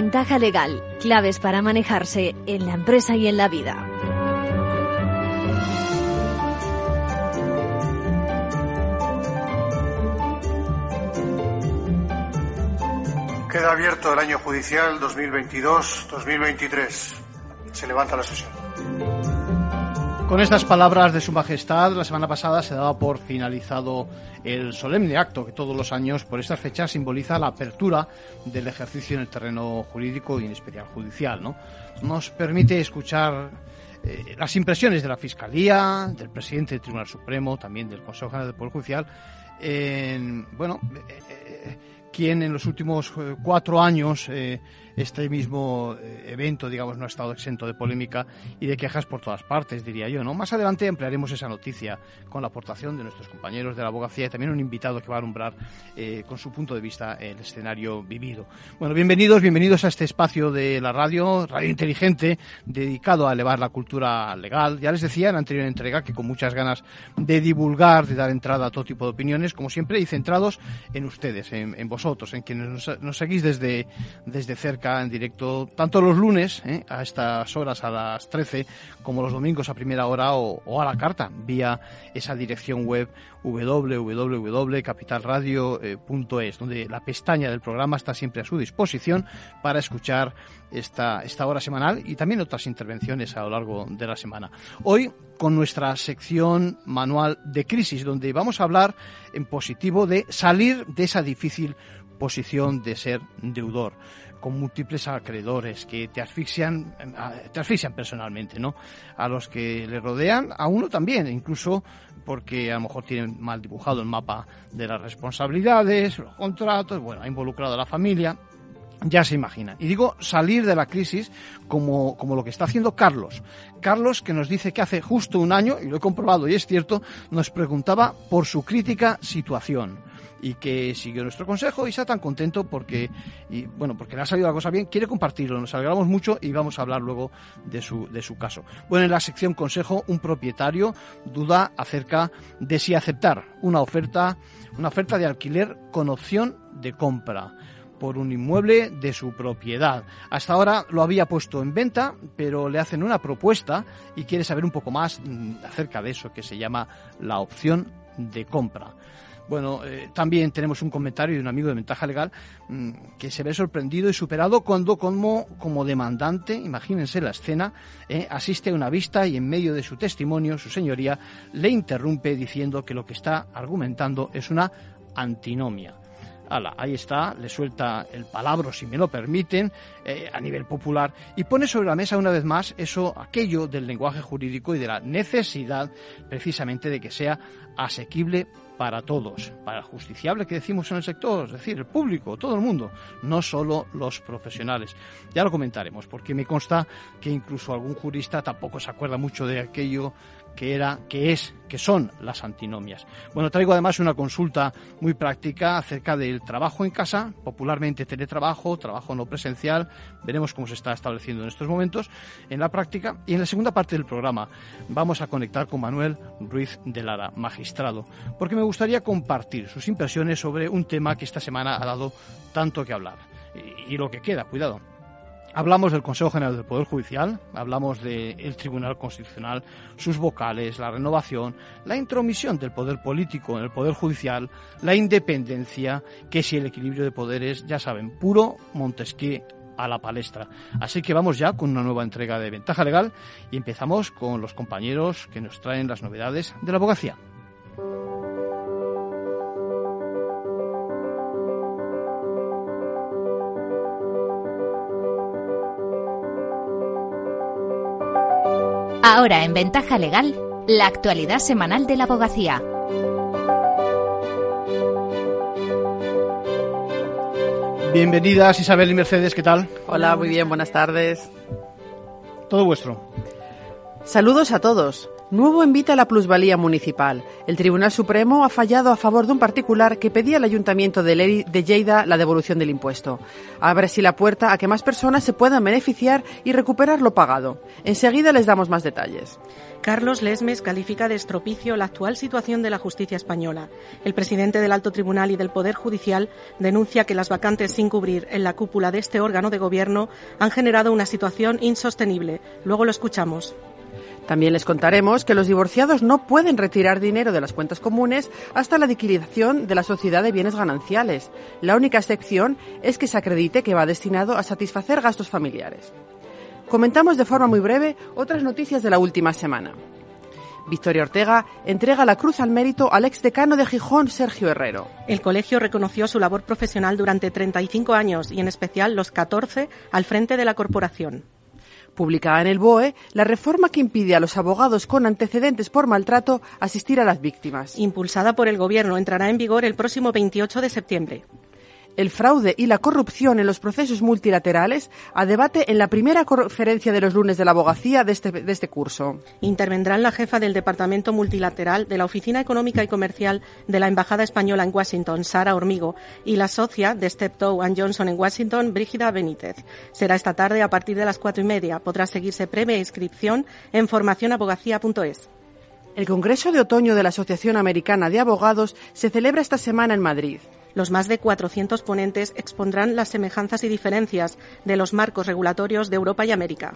Ventaja legal, claves para manejarse en la empresa y en la vida. Queda abierto el año judicial 2022-2023. Se levanta la sesión. Con estas palabras de Su Majestad, la semana pasada se daba por finalizado el solemne acto que todos los años por estas fechas simboliza la apertura del ejercicio en el terreno jurídico y en especial judicial. ¿no? Nos permite escuchar eh, las impresiones de la Fiscalía, del presidente del Tribunal Supremo, también del Consejo General del Poder Judicial, en, bueno, eh, eh, quien en los últimos cuatro años este mismo eh, evento, digamos, no ha estado exento de polémica y de quejas por todas partes, diría yo, ¿no? Más adelante ampliaremos esa noticia con la aportación de nuestros compañeros de la abogacía y también un invitado que va a alumbrar eh, con su punto de vista el escenario vivido. Bueno, bienvenidos, bienvenidos a este espacio de la radio, Radio Inteligente, dedicado a elevar la cultura legal. Ya les decía en la anterior entrega que con muchas ganas de divulgar, de dar entrada a todo tipo de opiniones, como siempre, y centrados en ustedes, en, vosotros, en quienes nos, nos seguís desde, desde cerca en directo tanto los lunes ¿eh? a estas horas, a las 13, como los domingos a primera hora o, a la carta, vía esa dirección web www.capitalradio.es, donde la pestaña del programa está siempre a su disposición para escuchar esta, esta hora semanal y también otras intervenciones a lo largo de la semana. Hoy con nuestra sección manual de crisis, donde vamos a hablar en positivo de salir de esa difícil posición de ser deudor con múltiples acreedores que te asfixian, te asfixian personalmente, ¿no? A los que le rodean, a uno también, incluso porque a lo mejor tienen mal dibujado el mapa de las responsabilidades, los contratos, bueno, ha involucrado a la familia. Ya se imagina. Y digo salir de la crisis como, como lo que está haciendo Carlos. Carlos, que nos dice que hace justo un año, y lo he comprobado y es cierto, nos preguntaba por su crítica situación y que siguió nuestro consejo y está tan contento porque, y, bueno, porque le ha salido la cosa bien, quiere compartirlo, nos alegramos mucho y vamos a hablar luego de su, de su caso. Bueno, en la sección consejo, un propietario duda acerca de si aceptar una oferta, una oferta de alquiler con opción de compra por un inmueble de su propiedad. Hasta ahora lo había puesto en venta, pero le hacen una propuesta y quiere saber un poco más mm, acerca de eso que se llama la opción de compra. Bueno, eh, también tenemos un comentario de un amigo de Ventaja Legal mm, que se ve sorprendido y superado cuando como, demandante, imagínense la escena, eh, asiste a una vista y en medio de su testimonio, su señoría le interrumpe diciendo que lo que está argumentando es una antinomia. Ahí está, le suelta el palabra, si me lo permiten, eh, a nivel popular, y pone sobre la mesa una vez más eso, aquello del lenguaje jurídico y de la necesidad precisamente de que sea asequible para todos, para el justiciable que decimos en el sector, es decir, el público, todo el mundo, no solo los profesionales. Ya lo comentaremos, porque me consta que incluso algún jurista tampoco se acuerda mucho de aquello que era, que es, que son las antinomias. Bueno, traigo además una consulta muy práctica acerca del trabajo en casa, popularmente teletrabajo, trabajo no presencial. Veremos cómo se está estableciendo en estos momentos en la práctica. Y en la segunda parte del programa vamos a conectar con Manuel Ruiz de Lara, magistrado, porque me gustaría compartir sus impresiones sobre un tema que esta semana ha dado tanto que hablar. y lo que queda, cuidado Hablamos del Consejo General del Poder Judicial, hablamos del Tribunal Constitucional, sus vocales, la renovación, la intromisión del poder político en el Poder Judicial, la independencia, que si el equilibrio de poderes, ya saben, puro Montesquieu a la palestra. Así que vamos ya con una nueva entrega de Ventaja Legal y empezamos con los compañeros que nos traen las novedades de la abogacía. Ahora en Ventaja Legal, la actualidad semanal de la abogacía. Bienvenidas Isabel y Mercedes, ¿qué tal? Hola, muy bien, buenas tardes. Todo vuestro. Saludos a todos. Nuevo invita a la plusvalía municipal. El Tribunal Supremo ha fallado a favor de un particular que pedía al Ayuntamiento de Lleida la devolución del impuesto. Abre así la puerta a que más personas se puedan beneficiar y recuperar lo pagado. Enseguida les damos más detalles. Carlos Lesmes califica de estropicio la actual situación de la justicia española. El presidente del Alto Tribunal y del Poder Judicial denuncia que las vacantes sin cubrir en la cúpula de este órgano de gobierno han generado una situación insostenible. Luego lo escuchamos. También les contaremos que los divorciados no pueden retirar dinero de las cuentas comunes hasta la liquidación de la sociedad de bienes gananciales. La única excepción es que se acredite que va destinado a satisfacer gastos familiares. Comentamos de forma muy breve otras noticias de la última semana. Victoria Ortega entrega la Cruz al Mérito al ex decano de Gijón, Sergio Herrero. El colegio reconoció su labor profesional durante 35 años y en especial los 14 al frente de la corporación publicada en el BOE la reforma que impide a los abogados con antecedentes por maltrato asistir a las víctimas. Impulsada por el Gobierno, entrará en vigor el próximo 28 de septiembre el fraude y la corrupción en los procesos multilaterales a debate en la primera conferencia de los lunes de la abogacía de este, de este curso. Intervendrán la jefa del Departamento Multilateral de la Oficina Económica y Comercial de la Embajada Española en Washington, Sara Hormigo, y la socia de Steptoe Johnson en Washington, Brígida Benítez. Será esta tarde a partir de las cuatro y media. Podrá seguirse previa inscripción en formacionabogacía.es. El Congreso de Otoño de la Asociación Americana de Abogados se celebra esta semana en Madrid. Los más de 400 ponentes expondrán las semejanzas y diferencias de los marcos regulatorios de Europa y América.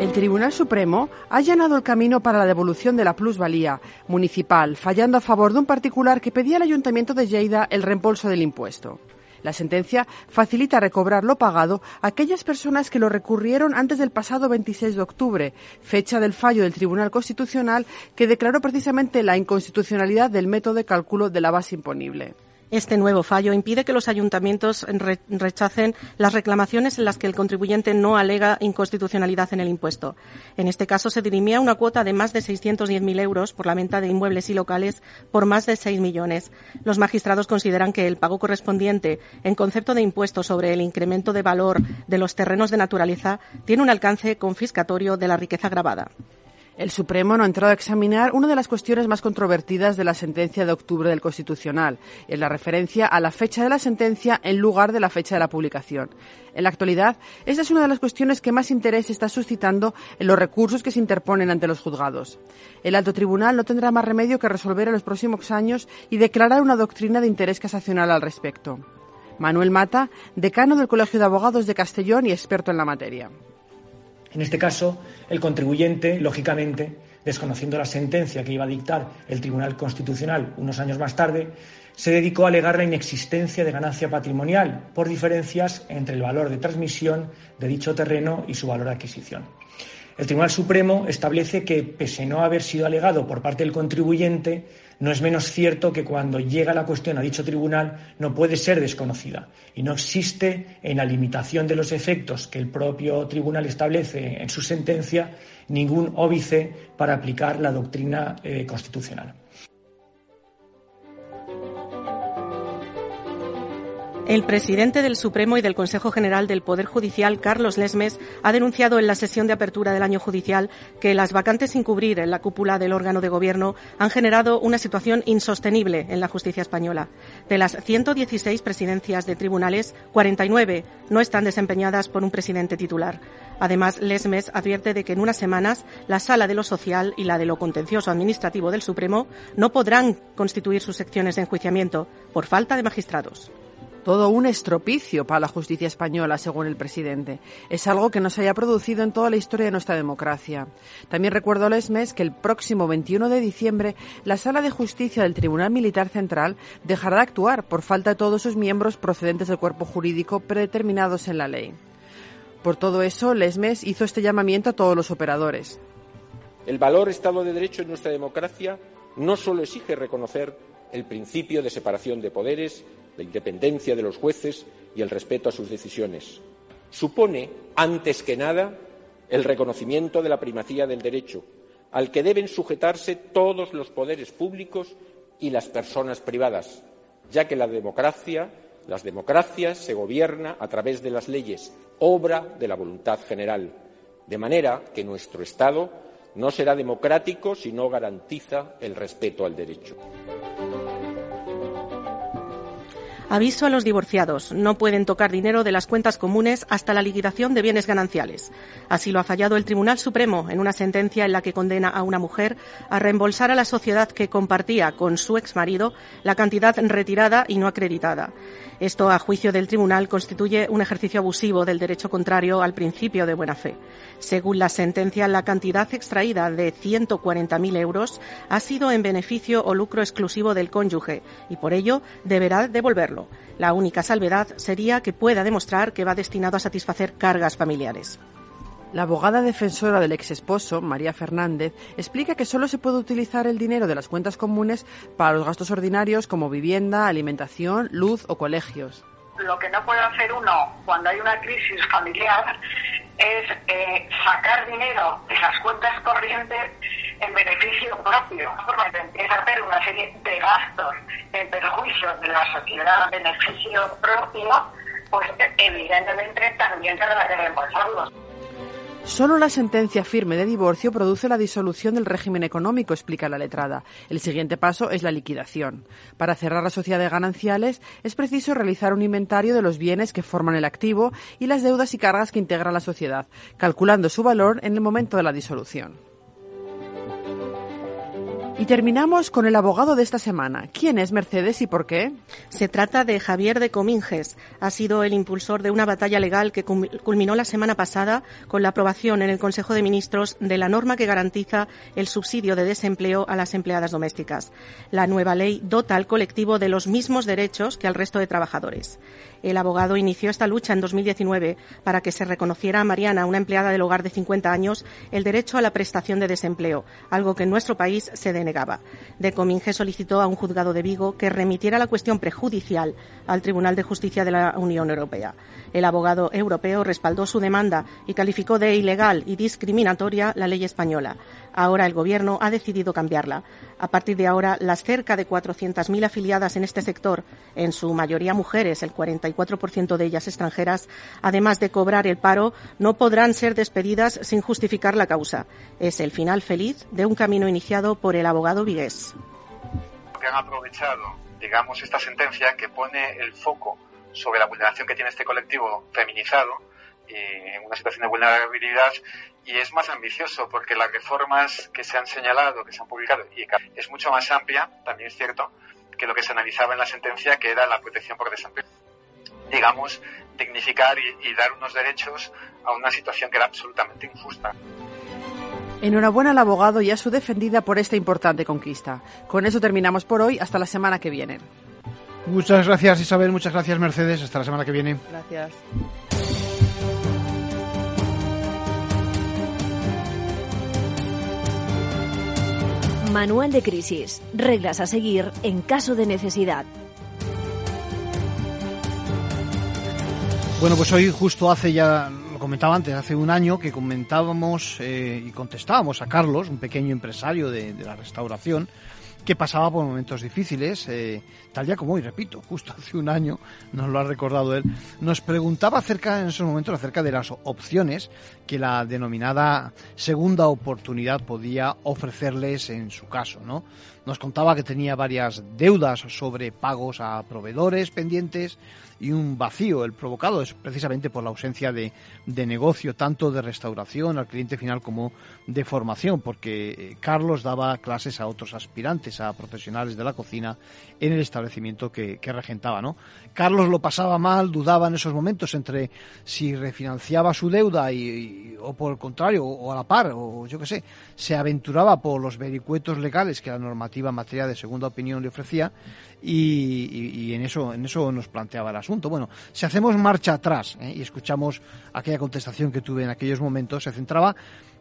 El Tribunal Supremo ha allanado el camino para la devolución de la plusvalía municipal, fallando a favor de un particular que pedía al Ayuntamiento de Lleida el reembolso del impuesto. La sentencia facilita recobrar lo pagado a aquellas personas que lo recurrieron antes del pasado 26 de octubre, fecha del fallo del Tribunal Constitucional que declaró precisamente la inconstitucionalidad del método de cálculo de la base imponible. Este nuevo fallo impide que los ayuntamientos rechacen las reclamaciones en las que el contribuyente no alega inconstitucionalidad en el impuesto. En este caso se dirimía una cuota de más de 610.000 euros por la venta de inmuebles y locales por más de 6 millones. Los magistrados consideran que el pago correspondiente en concepto de impuesto sobre el incremento de valor de los terrenos de naturaleza tiene un alcance confiscatorio de la riqueza grabada. El Supremo no ha entrado a examinar una de las cuestiones más controvertidas de la sentencia de octubre del Constitucional, en la referencia a la fecha de la sentencia en lugar de la fecha de la publicación. En la actualidad, esta es una de las cuestiones que más interés está suscitando en los recursos que se interponen ante los juzgados. El alto tribunal no tendrá más remedio que resolver en los próximos años y declarar una doctrina de interés casacional al respecto. Manuel Mata, decano del Colegio de Abogados de Castellón y experto en la materia. En este caso, el contribuyente, lógicamente, desconociendo la sentencia que iba a dictar el Tribunal Constitucional unos años más tarde, se dedicó a alegar la inexistencia de ganancia patrimonial por diferencias entre el valor de transmisión de dicho terreno y su valor de adquisición. El Tribunal Supremo establece que, pese no haber sido alegado por parte del contribuyente, no es menos cierto que cuando llega la cuestión a dicho tribunal no puede ser desconocida y no existe en la limitación de los efectos que el propio tribunal establece en su sentencia ningún óbice para aplicar la doctrina eh, constitucional. El presidente del Supremo y del Consejo General del Poder Judicial, Carlos Lesmes, ha denunciado en la sesión de apertura del año judicial que las vacantes sin cubrir en la cúpula del órgano de gobierno han generado una situación insostenible en la justicia española. De las 116 presidencias de tribunales, 49 no están desempeñadas por un presidente titular. Además, Lesmes advierte de que en unas semanas la Sala de lo Social y la de lo Contencioso Administrativo del Supremo no podrán constituir sus secciones de enjuiciamiento por falta de magistrados. Todo un estropicio para la justicia española, según el presidente. Es algo que no se haya producido en toda la historia de nuestra democracia. También recuerdo Lesmes que el próximo 21 de diciembre la Sala de Justicia del Tribunal Militar Central dejará de actuar por falta de todos sus miembros procedentes del cuerpo jurídico predeterminados en la ley. Por todo eso, Lesmes hizo este llamamiento a todos los operadores. El valor Estado de Derecho en nuestra democracia no solo exige reconocer el principio de separación de poderes la independencia de los jueces y el respeto a sus decisiones. Supone, antes que nada, el reconocimiento de la primacía del derecho, al que deben sujetarse todos los poderes públicos y las personas privadas, ya que la democracia, las democracias se gobierna a través de las leyes, obra de la voluntad general. De manera que nuestro Estado no será democrático si no garantiza el respeto al derecho. Aviso a los divorciados. No pueden tocar dinero de las cuentas comunes hasta la liquidación de bienes gananciales. Así lo ha fallado el Tribunal Supremo en una sentencia en la que condena a una mujer a reembolsar a la sociedad que compartía con su exmarido la cantidad retirada y no acreditada. Esto, a juicio del tribunal, constituye un ejercicio abusivo del derecho contrario al principio de buena fe. Según la sentencia, la cantidad extraída de 140.000 euros ha sido en beneficio o lucro exclusivo del cónyuge y por ello deberá devolverlo. La única salvedad sería que pueda demostrar que va destinado a satisfacer cargas familiares. La abogada defensora del ex esposo, María Fernández, explica que solo se puede utilizar el dinero de las cuentas comunes para los gastos ordinarios como vivienda, alimentación, luz o colegios. Lo que no puede hacer uno cuando hay una crisis familiar es eh, sacar dinero de las cuentas corrientes en beneficio propio. Cuando empieza a hacer una serie de gastos en perjuicio de la sociedad a beneficio propio, pues evidentemente también tendrá que reembolsarlos. Solo la sentencia firme de divorcio produce la disolución del régimen económico, explica la letrada. El siguiente paso es la liquidación. Para cerrar la sociedad de gananciales es preciso realizar un inventario de los bienes que forman el activo y las deudas y cargas que integra la sociedad, calculando su valor en el momento de la disolución. Y terminamos con el abogado de esta semana. ¿Quién es Mercedes y por qué? Se trata de Javier de Cominges. Ha sido el impulsor de una batalla legal que culminó la semana pasada con la aprobación en el Consejo de Ministros de la norma que garantiza el subsidio de desempleo a las empleadas domésticas. La nueva ley dota al colectivo de los mismos derechos que al resto de trabajadores. El abogado inició esta lucha en 2019 para que se reconociera a Mariana, una empleada del hogar de 50 años, el derecho a la prestación de desempleo, algo que en nuestro país se denegaba. De Cominge solicitó a un juzgado de Vigo que remitiera la cuestión prejudicial al Tribunal de Justicia de la Unión Europea. El abogado europeo respaldó su demanda y calificó de ilegal y discriminatoria la ley española. Ahora el Gobierno ha decidido cambiarla. A partir de ahora, las cerca de 400.000 afiliadas en este sector, en su mayoría mujeres, el 44% de ellas extranjeras, además de cobrar el paro, no podrán ser despedidas sin justificar la causa. Es el final feliz de un camino iniciado por el abogado Vigués. Que han aprovechado, digamos, esta sentencia que pone el foco sobre la vulneración que tiene este colectivo feminizado en una situación de vulnerabilidad y es más ambicioso porque las reformas que se han señalado, que se han publicado, y es mucho más amplia, también es cierto, que lo que se analizaba en la sentencia, que era la protección por desempleo. Digamos, dignificar y, y dar unos derechos a una situación que era absolutamente injusta. Enhorabuena al abogado y a su defendida por esta importante conquista. Con eso terminamos por hoy. Hasta la semana que viene. Muchas gracias Isabel, muchas gracias Mercedes. Hasta la semana que viene. Gracias. Manual de crisis. Reglas a seguir en caso de necesidad. Bueno, pues hoy justo hace ya, lo comentaba antes, hace un año que comentábamos eh, y contestábamos a Carlos, un pequeño empresario de, la restauración, que pasaba por momentos difíciles, eh, tal día como hoy, repito, justo hace un año, nos lo ha recordado él, nos preguntaba acerca, en esos momentos, acerca de las opciones que la denominada segunda oportunidad podía ofrecerles en su caso, ¿no? Nos contaba que tenía varias deudas sobre pagos a proveedores pendientes, y un vacío, el provocado es precisamente por la ausencia de, de negocio, tanto de restauración al cliente final como de formación, porque eh, Carlos daba clases a otros aspirantes, a profesionales de la cocina en el establecimiento que, que regentaba. ¿no? Carlos lo pasaba mal, dudaba en esos momentos entre si refinanciaba su deuda y, o por el contrario, o, a la par, o yo qué sé, se aventuraba por los vericuetos legales que la normativa en materia de segunda opinión le ofrecía y, en eso en eso nos planteaba el asunto. Bueno, si hacemos marcha atrás ¿eh? y escuchamos aquella contestación que tuve en aquellos momentos, se centraba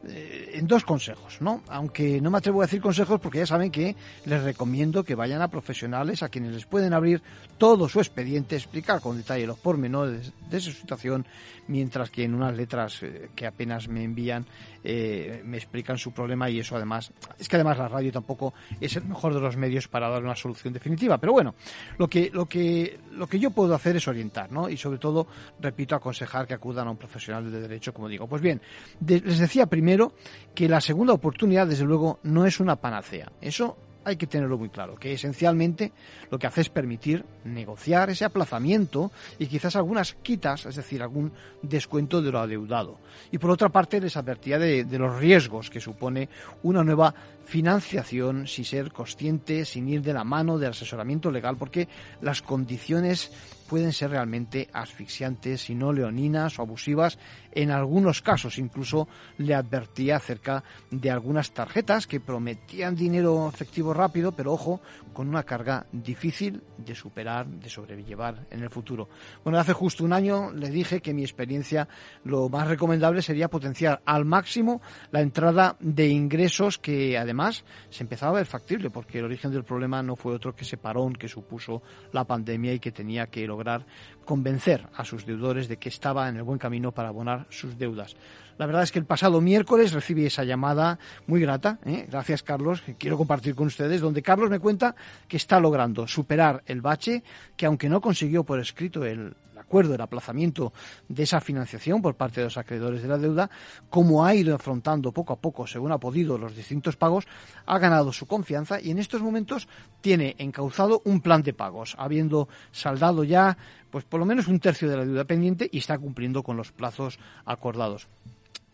eh, en dos consejos, ¿no? Aunque no me atrevo a decir consejos porque ya saben que les recomiendo que vayan a profesionales a quienes les pueden abrir todo su expediente, explicar con detalle los pormenores de su situación, mientras que en unas letras eh, que apenas me envían eh, me explican su problema y eso además, es que además la radio tampoco es el mejor de los medios para dar una solución definitiva, pero bueno, lo que, lo que, lo que yo puedo hacer es orientar, ¿no? Y sobre todo, repito, aconsejar que acudan a un profesional de derecho, como digo. Pues bien, les decía primero primero, que la segunda oportunidad, desde luego, no es una panacea. Eso hay que tenerlo muy claro, que esencialmente lo que hace es permitir negociar ese aplazamiento y quizás algunas quitas, es decir, algún descuento de lo adeudado. Y por otra parte, les advertía de, de los riesgos que supone una nueva financiación sin ser consciente, sin ir de la mano del asesoramiento legal, porque las condiciones pueden ser realmente asfixiantes y no leoninas o abusivas. En algunos casos incluso le advertía acerca de algunas tarjetas que prometían dinero efectivo rápido, pero ojo, con una carga difícil de superar, de sobrellevar en el futuro. Bueno, hace justo un año le dije que mi experiencia lo más recomendable sería potenciar al máximo la entrada de ingresos que además se empezaba a ver factible, porque el origen del problema no fue otro que ese parón que supuso la pandemia y que tenía que lograr convencer a sus deudores de que estaba en el buen camino para abonar sus deudas. La verdad es que el pasado miércoles recibí esa llamada muy grata, ¿eh? gracias Carlos, que quiero compartir con ustedes, donde Carlos me cuenta que está logrando superar el bache, que aunque no consiguió por escrito el acuerdo, el aplazamiento de esa financiación por parte de los acreedores de la deuda, como ha ido afrontando poco a poco, según ha podido, los distintos pagos, ha ganado su confianza y en estos momentos tiene encauzado un plan de pagos, habiendo saldado ya pues por lo menos un tercio de la deuda pendiente y está cumpliendo con los plazos acordados.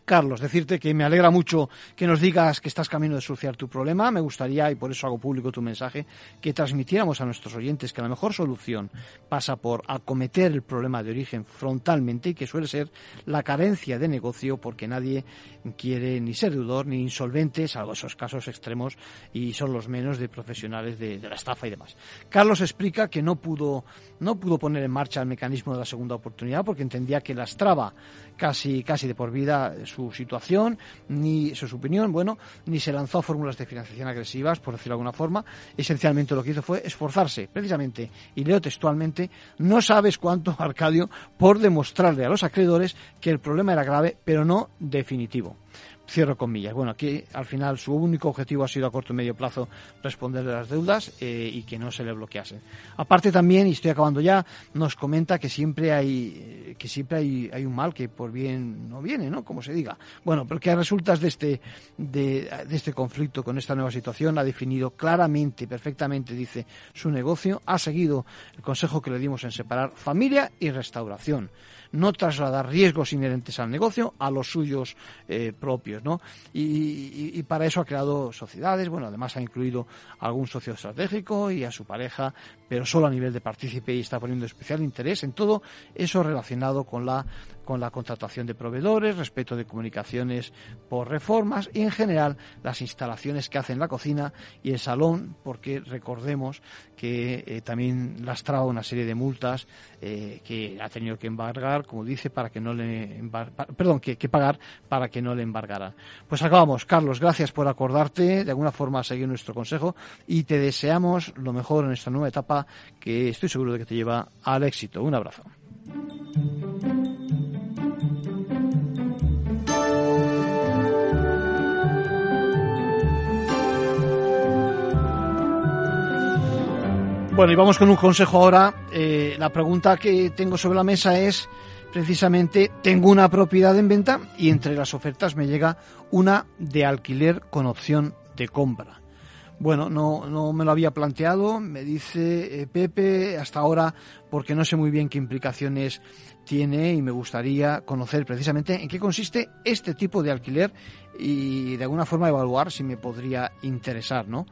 Carlos, decirte que me alegra mucho que nos digas que estás camino de solucionar tu problema. Me gustaría, y por eso hago público tu mensaje, que transmitiéramos a nuestros oyentes que la mejor solución pasa por acometer el problema de origen frontalmente y que suele ser la carencia de negocio porque nadie quiere ni ser deudor ni insolvente, salvo esos casos extremos y son los menos de profesionales de, la estafa y demás. Carlos explica que no pudo, no pudo poner en marcha el mecanismo de la segunda oportunidad porque entendía que lastraba casi, casi de por vida su situación, ni su opinión, bueno, ni se lanzó a fórmulas de financiación agresivas, por decirlo de alguna forma. Esencialmente lo que hizo fue esforzarse, precisamente, y leo textualmente, no sabes cuánto, Arcadio, por demostrarle a los acreedores que el problema era grave, pero no definitivo cierro comillas. Bueno, aquí al final su único objetivo ha sido a corto y medio plazo responderle las deudas eh, y que no se le bloquease. Aparte también, y estoy acabando ya, nos comenta que siempre hay que siempre hay, hay un mal que por bien no viene, ¿no? Como se diga. Bueno, pero que a resultas de este de, de este conflicto con esta nueva situación ha definido claramente, perfectamente, dice su negocio, ha seguido el consejo que le dimos en separar familia y restauración no trasladar riesgos inherentes al negocio a los suyos eh, propios, ¿no? Y, para eso ha creado sociedades, bueno, además ha incluido a algún socio estratégico y a su pareja, pero solo a nivel de partícipe y está poniendo especial interés en todo eso relacionado con la con la contratación de proveedores, respeto de comunicaciones por reformas y en general las instalaciones que hacen la cocina y el salón, porque recordemos que eh, también lastraba una serie de multas eh, que ha tenido que embargar, como dice, para que no le perdón, que, que, pagar para que no le embargara. Pues acabamos. Carlos, gracias por acordarte de alguna forma seguir nuestro consejo y te deseamos lo mejor en esta nueva etapa que estoy seguro de que te lleva al éxito. Un abrazo. Bueno, y vamos con un consejo ahora. Eh, la pregunta que tengo sobre la mesa es precisamente, tengo una propiedad en venta y entre las ofertas me llega una de alquiler con opción de compra. Bueno, no, no me lo había planteado, me dice eh, Pepe, hasta ahora, porque no sé muy bien qué implicaciones tiene y me gustaría conocer precisamente en qué consiste este tipo de alquiler y de alguna forma evaluar si me podría interesar, ¿no?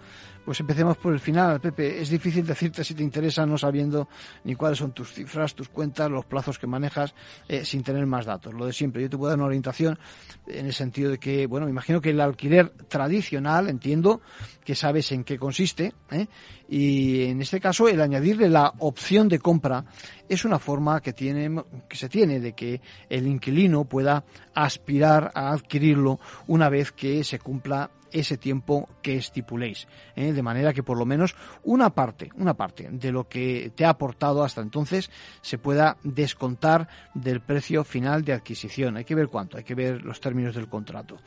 Pues empecemos por el final, Pepe. Es difícil decirte si te interesa no sabiendo ni cuáles son tus cifras, tus cuentas, los plazos que manejas, eh, sin tener más datos. Lo de siempre. Yo te puedo dar una orientación en el sentido de que, bueno, me imagino que el alquiler tradicional, entiendo que sabes en qué consiste, ¿eh? y en este caso el añadirle la opción de compra es una forma que, tiene, que se tiene de que el inquilino pueda aspirar a adquirirlo una vez que se cumpla ese tiempo que estipuléis, ¿eh? de manera que por lo menos una parte, una parte de lo que te ha aportado hasta entonces se pueda descontar del precio final de adquisición. Hay que ver cuánto, hay que ver los términos del contrato.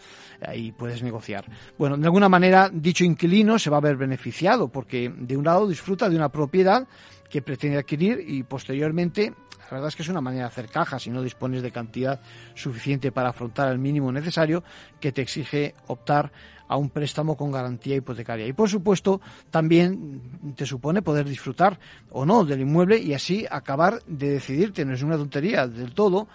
Ahí puedes negociar. Bueno, de alguna manera dicho inquilino se va a ver beneficiado porque de un lado disfruta de una propiedad que pretende adquirir y posteriormente la verdad es que es una manera de hacer caja si no dispones de cantidad suficiente para afrontar el mínimo necesario que te exige optar a un préstamo con garantía hipotecaria. Y por supuesto, también te supone poder disfrutar o no del inmueble y así acabar de decidirte, no es una tontería del todo,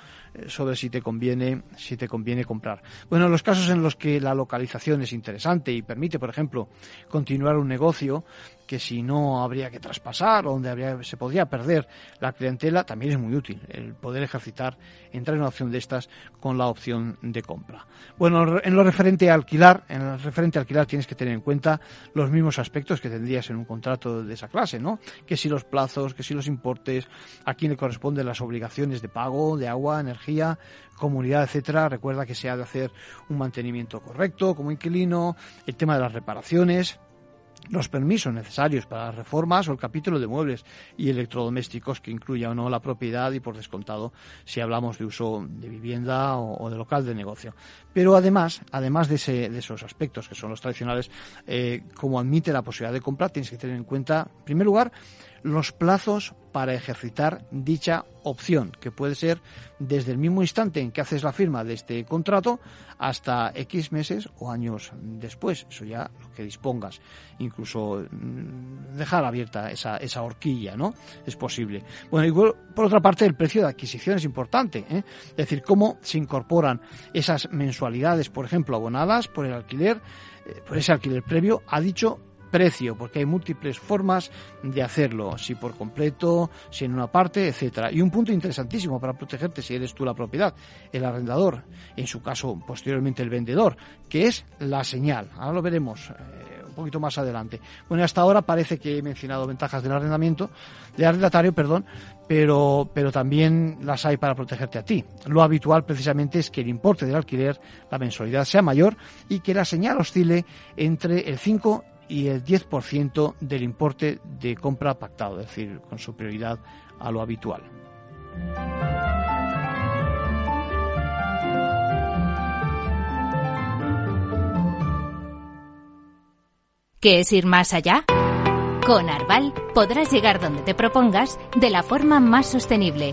sobre si te conviene si te conviene comprar. Bueno, en los casos en los que la localización es interesante y permite, por ejemplo, continuar un negocio que si no habría que traspasar o donde habría, se podría perder la clientela, también es muy útil el poder ejercitar, entrar en una opción de estas con la opción de compra. Bueno, en lo referente alquilar, en lo referente alquilar tienes que tener en cuenta los mismos aspectos que tendrías en un contrato de esa clase, ¿no? Que si los plazos, que si los importes, a quién le corresponden las obligaciones de pago, de agua, energía, comunidad, etcétera. Recuerda que se ha de hacer un mantenimiento correcto como inquilino, el tema de las reparaciones, los permisos necesarios para las reformas o el capítulo de muebles y electrodomésticos que incluya o no la propiedad y por descontado si hablamos de uso de vivienda o, de local de negocio. Pero además, además de, esos aspectos que son los tradicionales, eh, como admite la posibilidad de compra, tienes que tener en cuenta, en primer lugar, los plazos para ejercitar dicha opción, que puede ser desde el mismo instante en que haces la firma de este contrato hasta X meses o años después. Eso ya lo que dispongas. Incluso mm, dejar abierta esa, esa horquilla, ¿no? Es posible. Bueno, y por otra parte, el precio de adquisición es importante. ¿eh? Es decir, cómo se incorporan esas mensualidades, por ejemplo, abonadas por el alquiler, eh, por ese alquiler previo, ha dicho precio, porque hay múltiples formas de hacerlo, si por completo, si en una parte, etcétera. Y un punto interesantísimo para protegerte si eres tú la propiedad, el arrendador, en su caso posteriormente el vendedor, que es la señal. Ahora lo veremos eh, un poquito más adelante. Bueno, hasta ahora parece que he mencionado ventajas del arrendamiento, del arrendatario, perdón, pero, pero también las hay para protegerte a ti. Lo habitual precisamente es que el importe del alquiler, la mensualidad sea mayor y que la señal oscile entre el 5 y el 10% del importe de compra pactado, es decir, con superioridad a lo habitual. ¿Qué es ir más allá? Con Arval podrás llegar donde te propongas de la forma más sostenible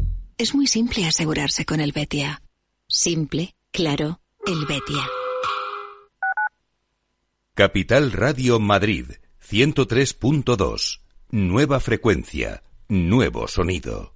Es muy simple asegurarse con el Betia. Simple, claro, el Betia. Capital Radio Madrid, 103.2. Nueva frecuencia, nuevo sonido.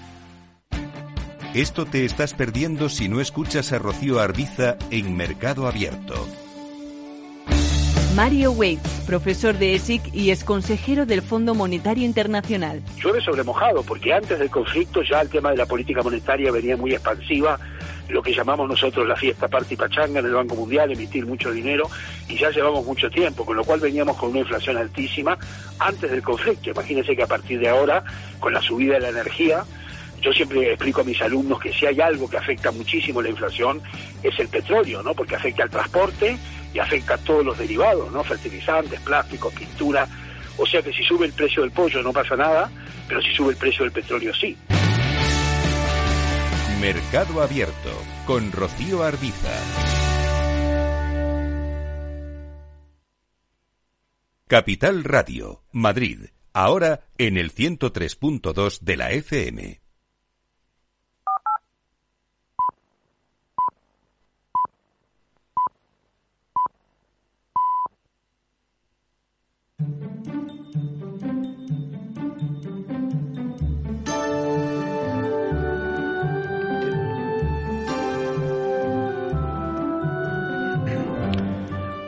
Esto te estás perdiendo si no escuchas a Rocío Arbiza en Mercado Abierto. Mario Waits, profesor de ESIC y ex consejero del Fondo Monetario Internacional. Llueve sobre mojado, porque antes del conflicto ya el tema de la política monetaria venía muy expansiva lo que llamamos nosotros la fiesta party pachanga en el Banco Mundial, emitir mucho dinero y ya llevamos mucho tiempo, con lo cual veníamos con una inflación altísima antes del conflicto. Imagínense que a partir de ahora, con la subida de la energía, yo siempre explico a mis alumnos que si hay algo que afecta muchísimo la inflación es el petróleo, ¿no? Porque afecta al transporte y afecta a todos los derivados, ¿no? Fertilizantes, plásticos, pintura. O sea que si sube el precio del pollo no pasa nada, pero si sube el precio del petróleo sí. Mercado Abierto con Rocío Arbiza. Capital Radio, Madrid, ahora en el 103.2 de la FM.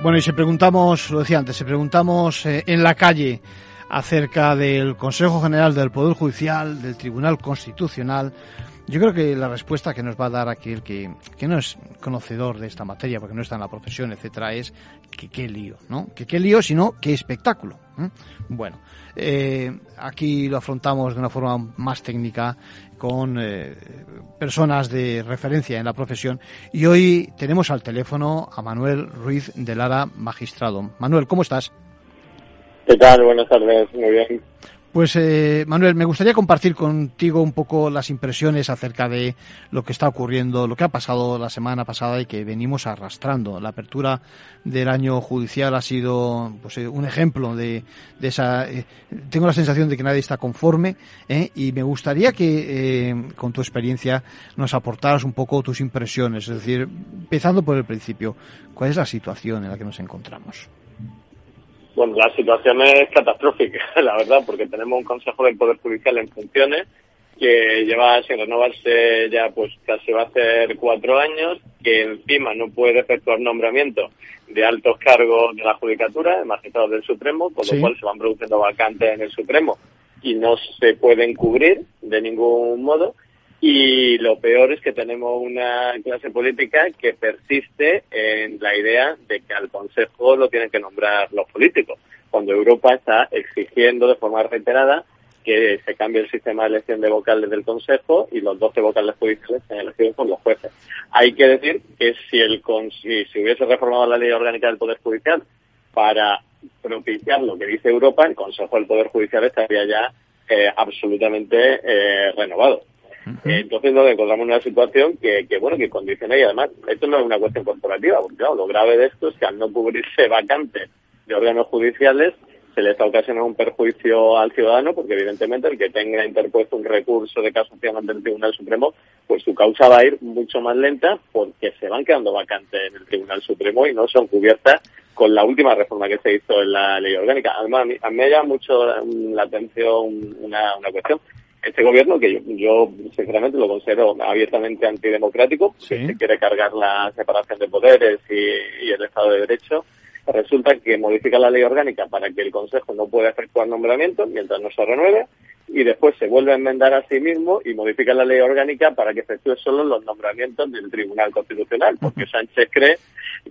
Bueno, y si preguntamos, lo decía antes, si preguntamos eh, en la calle acerca del Consejo General del Poder Judicial, del Tribunal Constitucional, yo creo que la respuesta que nos va a dar aquel que, que no es conocedor de esta materia, porque no está en la profesión, etcétera, es que qué lío, ¿no? Que qué lío, sino qué espectáculo. Bueno, eh, aquí lo afrontamos de una forma más técnica con eh, personas de referencia en la profesión y hoy tenemos al teléfono a Manuel Ruiz de Lara, magistrado. Manuel, ¿cómo estás? ¿Qué tal? Buenas tardes, muy bien. Pues eh, Manuel, me gustaría compartir contigo un poco las impresiones acerca de lo que está ocurriendo, lo que ha pasado la semana pasada y que venimos arrastrando. La apertura del año judicial ha sido pues, eh, un ejemplo de, esa. Eh, tengo la sensación de que nadie está conforme y me gustaría que con tu experiencia nos aportaras un poco tus impresiones, es decir, empezando por el principio, ¿cuál es la situación en la que nos encontramos? Bueno, la situación es catastrófica, la verdad, porque tenemos un Consejo del Poder Judicial en funciones que lleva sin renovarse ya pues casi va a ser cuatro años, que encima no puede efectuar nombramiento de altos cargos de la Judicatura, de magistrados del Supremo, con lo cual se van produciendo vacantes en el Supremo y no se pueden cubrir de ningún modo. Y lo peor es que tenemos una clase política que persiste en la idea de que al Consejo lo tienen que nombrar los políticos, cuando Europa está exigiendo de forma reiterada que se cambie el sistema de elección de vocales del Consejo y los 12 vocales judiciales sean elegidos por los jueces. Hay que decir que si, el, si se hubiese reformado la ley orgánica del Poder Judicial para propiciar lo que dice Europa, el Consejo del Poder Judicial estaría ya eh, absolutamente eh, renovado. Entonces nos encontramos en una situación que, que, bueno, que condiciona y además esto no es una cuestión corporativa, porque claro, lo grave de esto es que al no cubrirse vacantes de órganos judiciales se le está ocasionando un perjuicio al ciudadano porque evidentemente el que tenga interpuesto un recurso de casación ante el Tribunal Supremo, pues su causa va a ir mucho más lenta porque se van quedando vacantes en el Tribunal Supremo y no son cubiertas con la última reforma que se hizo en la ley orgánica. Además, a mí, a mí me llama mucho la atención una, una cuestión este gobierno, que yo, sinceramente lo considero abiertamente antidemocrático, que se quiere cargar la separación de poderes y, el Estado de Derecho, resulta que modifica la ley orgánica para que el Consejo no pueda efectuar nombramientos mientras no se renueve y después se vuelve a enmendar a sí mismo y modifica la ley orgánica para que efectúe solo los nombramientos del Tribunal Constitucional, porque Sánchez cree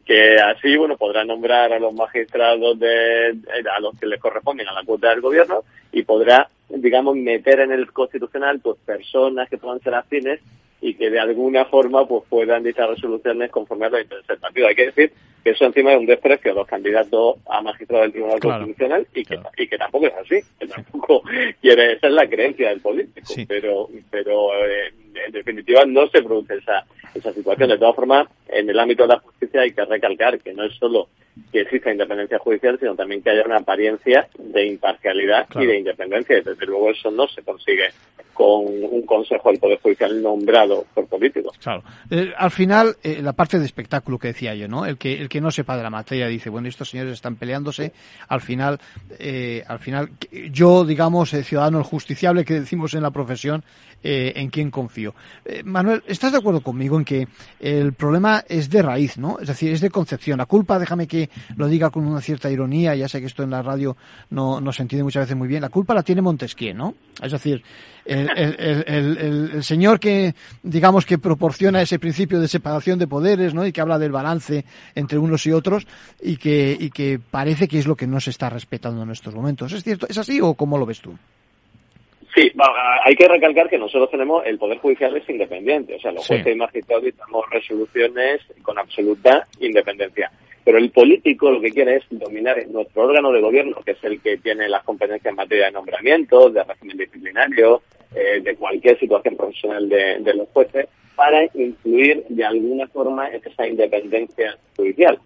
que así bueno podrá nombrar a los magistrados de, a los que les corresponden a la cuota del gobierno y podrá digamos meter en el constitucional pues personas que puedan ser afines y que de alguna forma pues puedan dichas resoluciones conforme a los intereses del partido. Hay que decir que eso encima es un desprecio a los candidatos a magistrados del Tribunal Constitucional y que, y que tampoco es así, que tampoco quiere, esa es la creencia del político, pero, pero eh, en definitiva no se produce esa, esa situación. De todas formas, en el ámbito de la justicia hay que recalcar que no es solo que exista independencia judicial, sino también que haya una apariencia de imparcialidad y de independencia. Y desde luego eso no se consigue con un Consejo del Poder Judicial nombrado por políticos. Claro. Eh, al final, eh, la parte de espectáculo que decía yo, ¿no? El que, el que no sepa de la materia dice, bueno, estos señores están peleándose, al final, eh, al final, yo, digamos, ciudadano justiciable que decimos en la profesión, ¿en quién confío? Eh, Manuel, ¿estás de acuerdo conmigo en que el problema es de raíz, ¿no? Es decir, es de concepción. La culpa, déjame que lo diga con una cierta ironía, ya sé que esto en la radio no, no se entiende muchas veces muy bien, la culpa la tiene Montesquieu, ¿no? Es decir, el, el, el, el, señor que, digamos, que proporciona ese principio de separación de poderes, ¿no? Y que habla del balance entre unos y otros y que, y que parece que es lo que no se está respetando en estos momentos. ¿Es cierto? ¿Es así o cómo lo ves tú? Sí, hay que recalcar que nosotros tenemos, el Poder Judicial es independiente, o sea, los jueces y magistrados dictamos resoluciones con absoluta independencia. Pero el político lo que quiere es dominar nuestro órgano de gobierno, que es el que tiene las competencias en materia de nombramiento, de régimen disciplinario, eh, de cualquier situación profesional de, de los jueces, para influir de alguna forma en esa independencia judicial.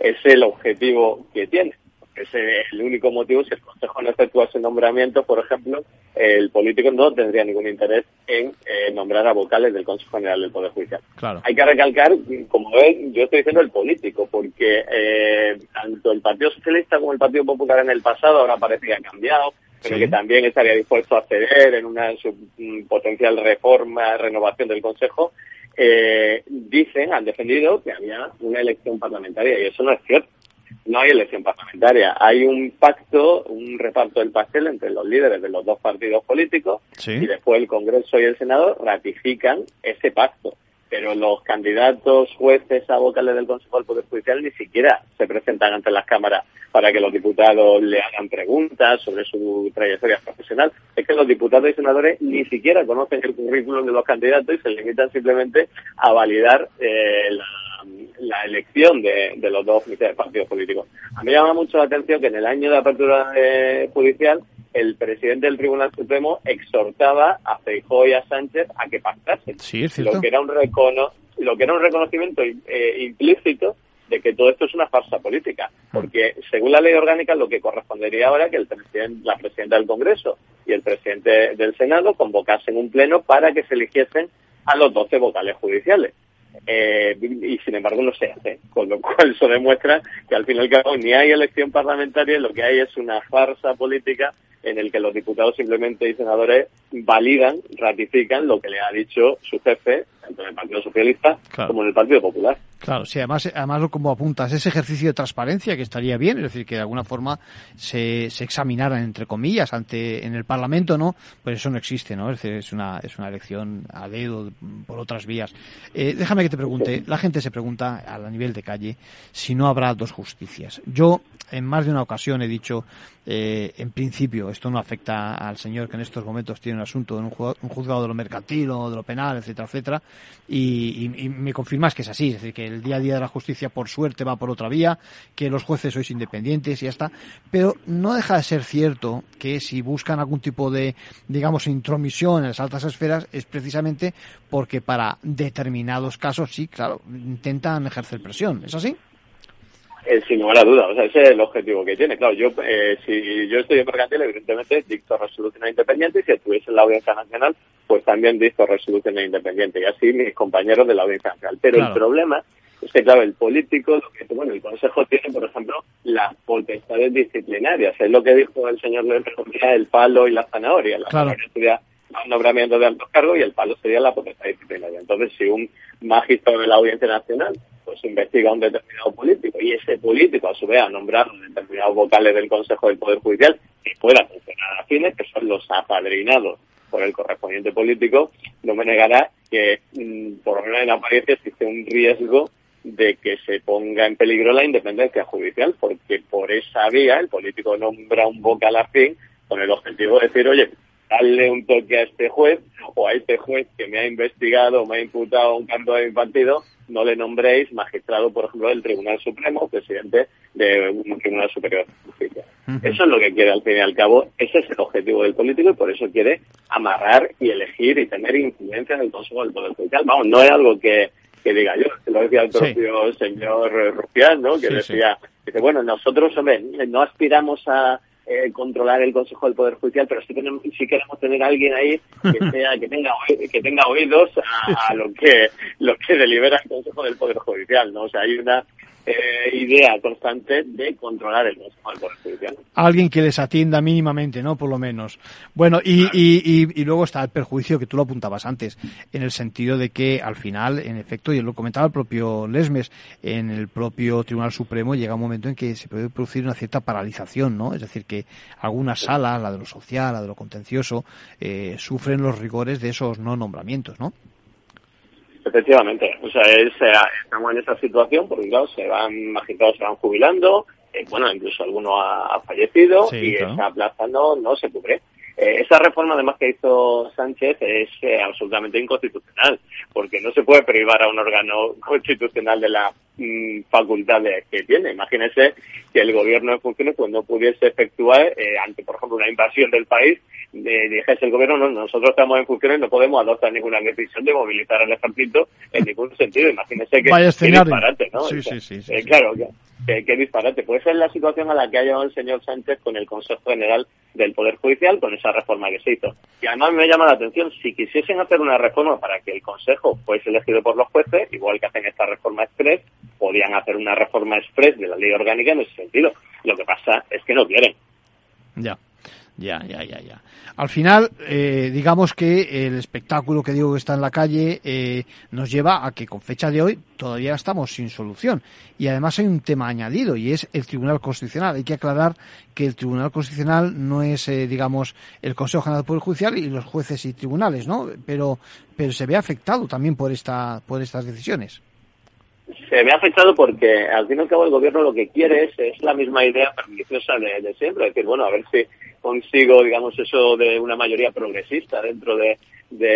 Es el objetivo que tiene. Ese es el único motivo. Si el Consejo no efectúa ese nombramiento, por ejemplo, el político no tendría ningún interés en eh, nombrar a vocales del Consejo General del Poder Judicial. Claro. Hay que recalcar, como ven, yo estoy diciendo el político, porque eh, tanto el Partido Socialista como el Partido Popular en el pasado ahora parece que ha cambiado, pero que también estaría dispuesto a ceder en una potencial reforma, renovación del Consejo, eh, dicen, han defendido que había una elección parlamentaria y eso no es cierto no hay elección parlamentaria. Hay un pacto, un reparto del pastel entre los líderes de los dos partidos políticos y después el Congreso y el Senado ratifican ese pacto. Pero los candidatos, jueces a vocales del Consejo del Poder Judicial ni siquiera se presentan ante las cámaras para que los diputados le hagan preguntas sobre su trayectoria profesional. Es que los diputados y senadores ni siquiera conocen el currículum de los candidatos y se limitan simplemente a validar eh, la la elección de, los dos partidos políticos. A mí me llama mucho la atención que en el año de apertura eh, judicial el presidente del Tribunal Supremo exhortaba a Feijóo y a Sánchez a que pactasen. lo que era un recono lo que era un reconocimiento eh, implícito de que todo esto es una farsa política, porque según la ley orgánica lo que correspondería ahora que el presidente, la presidenta del Congreso y el presidente del Senado convocasen un pleno para que se eligiesen a los 12 vocales judiciales. Eh, y sin embargo no se hace, con lo cual eso demuestra que al fin y al ni hay elección parlamentaria, lo que hay es una farsa política en el que los diputados simplemente y senadores validan, ratifican lo que le ha dicho su jefe, tanto en el Partido Socialista como en el Partido Popular. Claro, sí, además, además como apuntas, ese ejercicio de transparencia que estaría bien, es decir, que de alguna forma se, se examinaran, entre comillas, ante en el Parlamento, ¿no? Pues eso no existe, ¿no? Es decir, es una, es una elección a dedo por otras vías. Eh, déjame que te pregunte, la gente se pregunta a nivel de calle si no habrá dos justicias. Yo, en más de una ocasión he dicho, eh, en principio, esto no afecta al señor que en estos momentos tiene un asunto en un juzgado, de lo mercantil o de lo penal, etcétera, etcétera, y, y, me confirmas que es así, es decir, que el día a día de la justicia por suerte va por otra vía, que los jueces sois independientes y ya está, pero no deja de ser cierto que si buscan algún tipo de, digamos, intromisión en las altas esferas es precisamente porque para determinados casos, sí, claro, intentan ejercer presión, ¿es así? Eh, sin lugar a duda, o sea, ese es el objetivo que tiene. Claro, yo, eh, si yo estoy en mercantil, evidentemente dicto resoluciones independientes y si estuviese en la Audiencia Nacional, pues también dicto resoluciones independientes y así mis compañeros de la Audiencia Nacional. Pero el problema es que, claro, el político, lo que, bueno, el Consejo tiene, por ejemplo, las potestades disciplinarias. Es lo que dijo el señor López, el palo y la zanahoria. La zanahoria sería un nombramiento de altos cargos y el palo sería la potestad disciplinaria. Entonces, si un magistrado de la Audiencia Nacional pues investiga a un determinado político y ese político a su vez ha nombrado determinados vocales del Consejo del Poder Judicial que puedan funcionar afines, que son los apadrinados por el correspondiente político, no me negará que mm, por lo menos en apariencia existe un riesgo de que se ponga en peligro la independencia judicial, porque por esa vía el político nombra un vocal afín con el objetivo de decir, oye, darle un toque a este juez o a este juez que me ha investigado o me ha imputado un cargo de mi partido, no le nombréis magistrado, por ejemplo, del Tribunal Supremo, presidente de un Tribunal Superior de Justicia. Eso es lo que quiere, al fin y al cabo, ese es el objetivo del político y por eso quiere amarrar y elegir y tener influencia en el Consejo del Poder Judicial. Vamos, no es algo que, que diga yo, lo decía el propio señor Rufián, ¿no? Que decía, dice, bueno, nosotros, hombre, no aspiramos a eh, controlar el Consejo del Poder Judicial, pero sí, tenemos, sí queremos tener a alguien ahí que, sea, que, tenga, que tenga oídos a, lo que lo que delibera el Consejo del Poder Judicial, ¿no? O sea, hay una eh, idea constante de controlar el Consejo del Poder Judicial. Alguien que les atienda mínimamente, ¿no? Por lo menos. Bueno, y, y, y, luego está el perjuicio que tú lo apuntabas antes, en el sentido de que al final, en efecto, y lo comentaba el propio Lesmes, en el propio Tribunal Supremo llega un momento en que se puede producir una cierta paralización, ¿no? Es decir, que algunas salas, la de lo social, la de lo contencioso, eh, sufren los rigores de esos no nombramientos, ¿no? Efectivamente, o sea, es, eh, estamos en esa situación porque, claro, se van, magistrados se van jubilando, eh, bueno, incluso alguno ha, fallecido y esa plaza no, no se cubre. Eh, esa reforma, además, que hizo Sánchez es eh, absolutamente inconstitucional, porque no se puede privar a un órgano constitucional de las mm, facultades que tiene. Imagínese que el gobierno en funciones pues, no pudiese efectuar, eh, ante, por ejemplo, una invasión del país, dijese el gobierno, no, nosotros estamos en funciones, no podemos adoptar ninguna decisión de movilizar al ejército en ningún sentido. Imagínese que, es disparate, ¿no? Sí, sí, sí, sí, claro, qué, disparate. Pues esa es la situación a la que ha llegado el señor Sánchez con el Consejo General del Poder Judicial, con esa reforma que se hizo. Y además me llama la atención, si quisiesen hacer una reforma para que el Consejo fuese elegido por los jueces, igual que hacen esta reforma express, podían hacer una reforma express de la ley orgánica en ese sentido. Lo que pasa es que no quieren. Ya. Ya, ya, ya, ya. Al final, eh, digamos que el espectáculo que digo que está en la calle eh, nos lleva a que con fecha de hoy todavía estamos sin solución. Y además hay un tema añadido y es el Tribunal Constitucional. Hay que aclarar que el Tribunal Constitucional no es, eh, digamos, el Consejo General del Poder Judicial y los jueces y tribunales, ¿no? Pero, pero se ve afectado también por, esta, por estas decisiones se ve afectado porque al fin y al cabo el gobierno lo que quiere es, es la misma idea perniciosa de, de, siempre, es decir, bueno, a ver si consigo, digamos, eso de una mayoría progresista dentro de,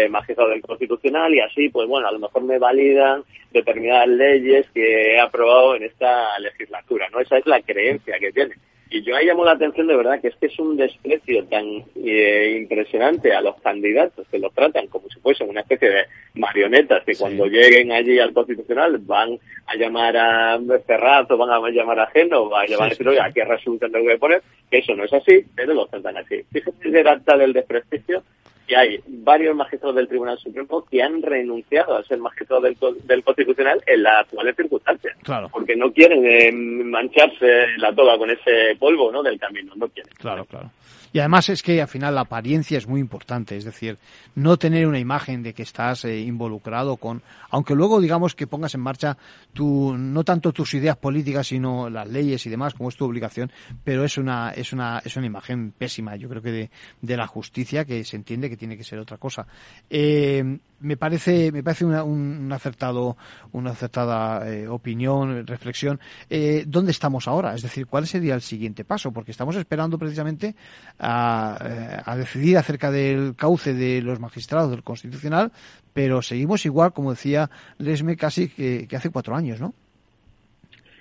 magistrado del constitucional y así, pues bueno, a lo mejor me validan determinadas leyes que he aprobado en esta legislatura, ¿no? Esa es la creencia que tiene. Y yo ahí llamo la atención de verdad que es que es un desprecio tan eh, impresionante a los candidatos que los tratan como si fuesen una especie de marionetas que cuando lleguen allí al Constitucional van a llamar a Ferraz o van a llamar a Geno, van a llamar a decir, ¿qué resolución tengo que poner? Que eso no es así, pero lo tratan así. Fíjense el tal el desprestigio y hay varios magistrados del Tribunal Supremo que han renunciado a ser magistrados del, Constitucional en las actuales circunstancias. Claro. Porque no quieren eh, mancharse la toga con ese polvo ¿no? del camino, no quieren. Claro, claro. Y además es que al final la apariencia es muy importante, es decir, no tener una imagen de que estás eh, involucrado con, aunque luego digamos que pongas en marcha tu, no tanto tus ideas políticas, sino las leyes y demás, como es tu obligación, pero es una, es una, es una imagen pésima, yo creo que de, de la justicia que se entiende que tiene que ser otra cosa. Eh, me parece, me parece una, un, acertado, una acertada eh, opinión, reflexión. Eh, ¿Dónde estamos ahora? Es decir, ¿cuál sería el siguiente paso? Porque estamos esperando precisamente a, eh, a decidir acerca del cauce de los magistrados del Constitucional, pero seguimos igual, como decía Lesme, casi que, que hace cuatro años, ¿no?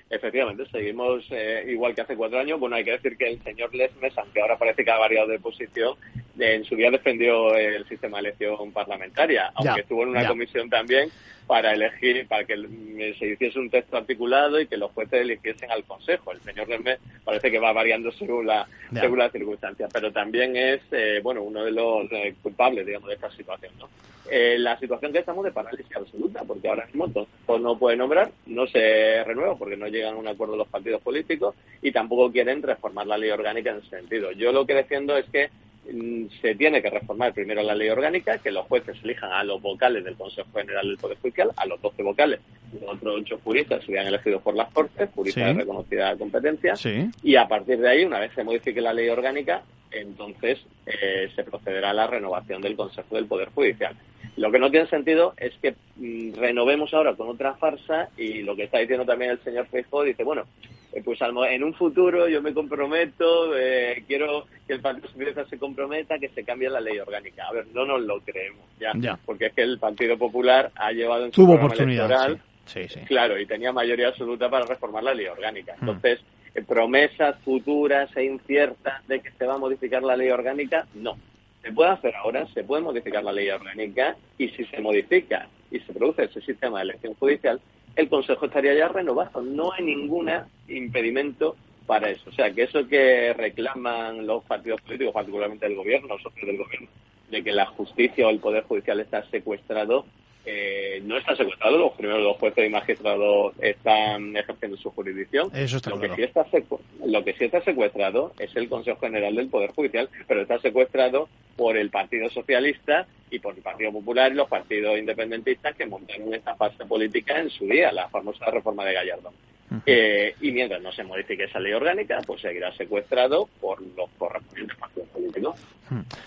Efectivamente, seguimos eh, igual que hace cuatro años. Bueno, hay que decir que el señor Lesmes, aunque ahora parece que ha variado de posición, en su día defendió el sistema de elección parlamentaria, aunque estuvo en una comisión también para elegir, para que se hiciese un texto articulado y que los jueces eligiesen al Consejo. El señor Lesmes parece que va variando según la, según las circunstancias, pero también es, eh, bueno, uno de los eh, culpables, digamos, de esta situación, ¿no? Eh, la situación que estamos de parálisis absoluta, porque ahora mismo pues no puede nombrar, no se renueva porque no llegan a un acuerdo los partidos políticos y tampoco quieren reformar la ley orgánica en ese sentido. Yo lo que defiendo es que se tiene que reformar primero la ley orgánica, que los jueces elijan a los vocales del Consejo General del Poder Judicial, a los 12 vocales, los otros ocho juristas serían elegidos por las Cortes, juristas de reconocida competencia, y a partir de ahí, una vez se modifique la ley orgánica, entonces eh, se procederá a la renovación del Consejo del Poder Judicial. Lo que no tiene sentido es que mm, renovemos ahora con otra farsa y lo que está diciendo también el señor Feijóo dice, bueno, pues en un futuro yo me comprometo, eh, quiero que el Partido Socialista se comprometa que se cambie la ley orgánica. A ver, no nos lo creemos ya, porque es que el Partido Popular ha llevado en su Tuvo oportunidad, electoral, sí. Sí, claro, y tenía mayoría absoluta para reformar la ley orgánica. Hmm. Entonces, eh, promesas futuras e inciertas de que se va a modificar la ley orgánica, no se puede hacer ahora, se puede modificar la ley orgánica y si se modifica y se produce ese sistema de elección judicial, el Consejo estaría ya renovado. No hay ningún impedimento para eso. O sea, que eso que reclaman los partidos políticos, particularmente el gobierno, socios del gobierno, de que la justicia o el Poder Judicial está secuestrado, eh, no está secuestrado. Los primeros dos jueces y magistrados están ejerciendo su jurisdicción. Eso está lo, claro. que sí está lo que sí está secuestrado es el Consejo General del Poder Judicial, pero está secuestrado por el Partido Socialista y por el Partido Popular y los partidos independentistas que montaron esta fase política en su día, la famosa reforma de Gallardo. Eh, y mientras no se modifique esa ley orgánica, pues seguirá secuestrado por los correspondientes partidos políticos.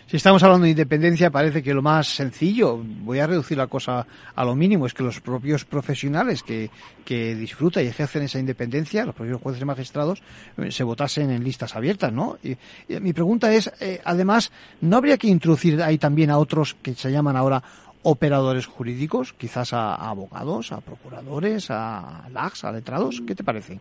Si estamos hablando de independencia, parece que lo más sencillo, voy a reducir la cosa a lo mínimo, es que los propios profesionales que, que disfrutan y ejercen esa independencia, los propios jueces y magistrados, eh, se votasen en listas abiertas, ¿no? Y, y mi pregunta es, eh, además, ¿no habría que introducir ahí también a otros que se llaman ahora operadores jurídicos, quizás a, a abogados, a procuradores, a LACs, a letrados? ¿Qué te parece?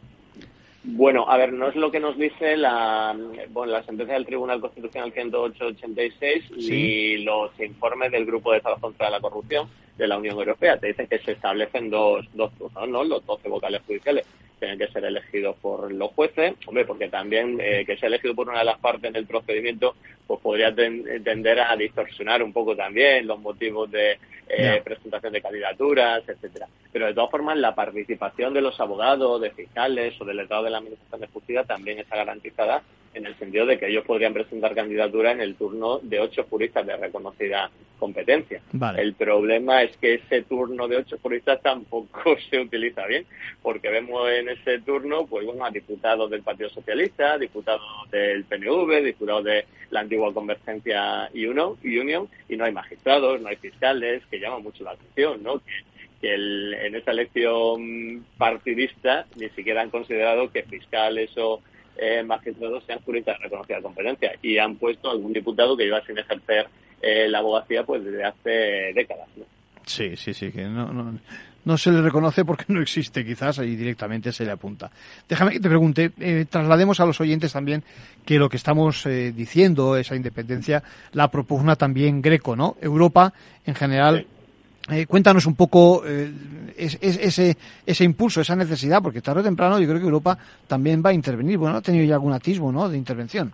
Bueno, a ver, no es lo que nos dice la, bueno, la sentencia del Tribunal Constitucional 10886 Sí. ni los informes del Grupo de Trabajo contra la Corrupción de la Unión Europea. Te dicen que se establecen dos, dos turnos, ¿no? Los 12 vocales judiciales tienen que ser elegidos por los jueces, hombre, porque también eh, que sea elegido por una de las partes en el procedimiento, pues podría ten- tender a distorsionar un poco también los motivos de eh, presentación de candidaturas, etcétera. Pero de todas formas, la participación de los abogados, de fiscales o del letrado de la Administración de Justicia también está garantizada en el sentido de que ellos podrían presentar candidatura en el turno de ocho juristas de reconocida competencia. Vale. El problema es que ese turno de ocho juristas tampoco se utiliza bien, porque vemos en ese turno, pues bueno, a diputados del Partido Socialista, diputados del PNV, diputados de la antigua Convergencia y Unión, y no hay magistrados, no hay fiscales, que llama mucho la atención, ¿no? Que, que el- en esa elección partidista ni siquiera han considerado que fiscales o eh, magistrados sean juristas de reconocida competencia y han puesto algún diputado que lleva sin ejercer eh, la abogacía pues desde hace décadas. ¿no? Sí, sí, sí, que no, no, no se le reconoce porque no existe, quizás, y directamente se le apunta. Déjame que te pregunte, eh, traslademos a los oyentes también que lo que estamos eh, diciendo, esa independencia, la propugna también Greco, ¿no? Europa, en general, eh, cuéntanos un poco eh, es- es- ese, ese impulso, esa necesidad, porque tarde o temprano yo creo que Europa también va a intervenir. Bueno, ha tenido ya algún atisbo, ¿no?, de intervención.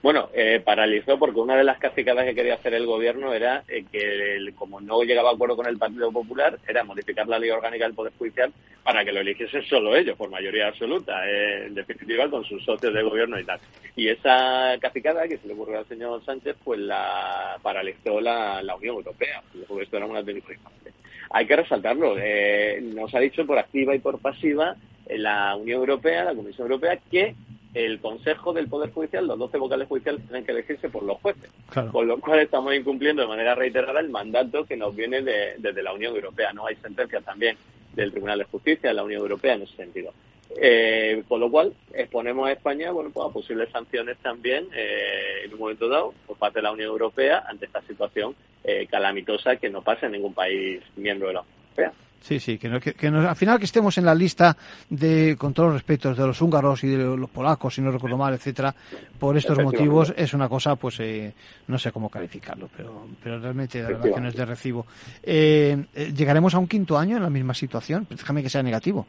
Bueno, eh, paralizó porque una de las cacicadas que quería hacer el gobierno era eh, que, el- como no llegaba a acuerdo con el Partido Popular, era modificar la ley orgánica del Poder Judicial para que lo eligiesen solo ellos, por mayoría absoluta, eh, en definitiva con sus socios de gobierno y tal. Y esa cacicada que se le ocurrió al señor Sánchez, pues la paralizó la, la Unión Europea, esto era una disparate. Hay que resaltarlo, eh, nos ha dicho por activa y por pasiva eh, la Unión Europea, la Comisión Europea, que el Consejo del Poder Judicial, los 12 vocales judiciales, tienen que elegirse por los jueces. Claro. Con lo cual estamos incumpliendo de manera reiterada el mandato que nos viene de- desde la Unión Europea. No hay sentencias también del Tribunal de Justicia de la Unión Europea en ese sentido. Eh, con lo cual exponemos a España bueno, pues a posibles sanciones también eh, en un momento dado por parte de la Unión Europea ante esta situación eh, calamitosa que no pasa en ningún país miembro de la Unión Europea. Sí, sí, que, no- que, que no- al final que estemos en la lista de, con todos los respetos, de los húngaros y de los polacos, si no recuerdo mal, etcétera, por estos motivos es una cosa, pues eh, no sé cómo calificarlo, pero, pero realmente la verdad que no es de recibo. Eh, eh, ¿Llegaremos a un quinto año en la misma situación? Déjame que sea negativo.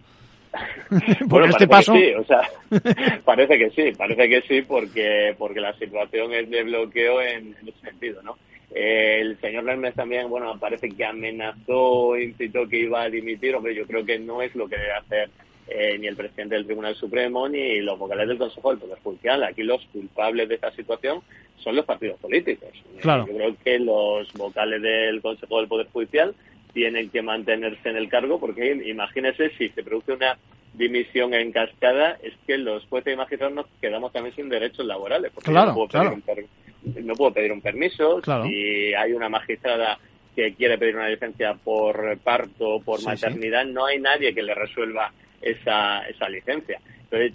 Bueno, este paso. que sí, o sea, parece que sí, parece que sí, porque porque la situación es de bloqueo en, en ese sentido, ¿no? Eh, el señor Hermes también, bueno, parece que amenazó, incitó que iba a dimitir, hombre, yo creo que no es lo que debe hacer eh, ni el presidente del Tribunal Supremo ni los vocales del Consejo del Poder Judicial. Aquí los culpables de esta situación son los partidos políticos. Eh, Claro. Yo creo que los vocales del Consejo del Poder Judicial tienen que mantenerse en el cargo porque imagínese si se produce una dimisión en cascada es que los jueces y magistrados nos quedamos también sin derechos laborales porque Claro, no, puedo claro. un no puedo pedir un permiso Claro. si hay una magistrada que quiere pedir una licencia por parto o por Sí, maternidad no hay nadie que le resuelva esa, esa licencia entonces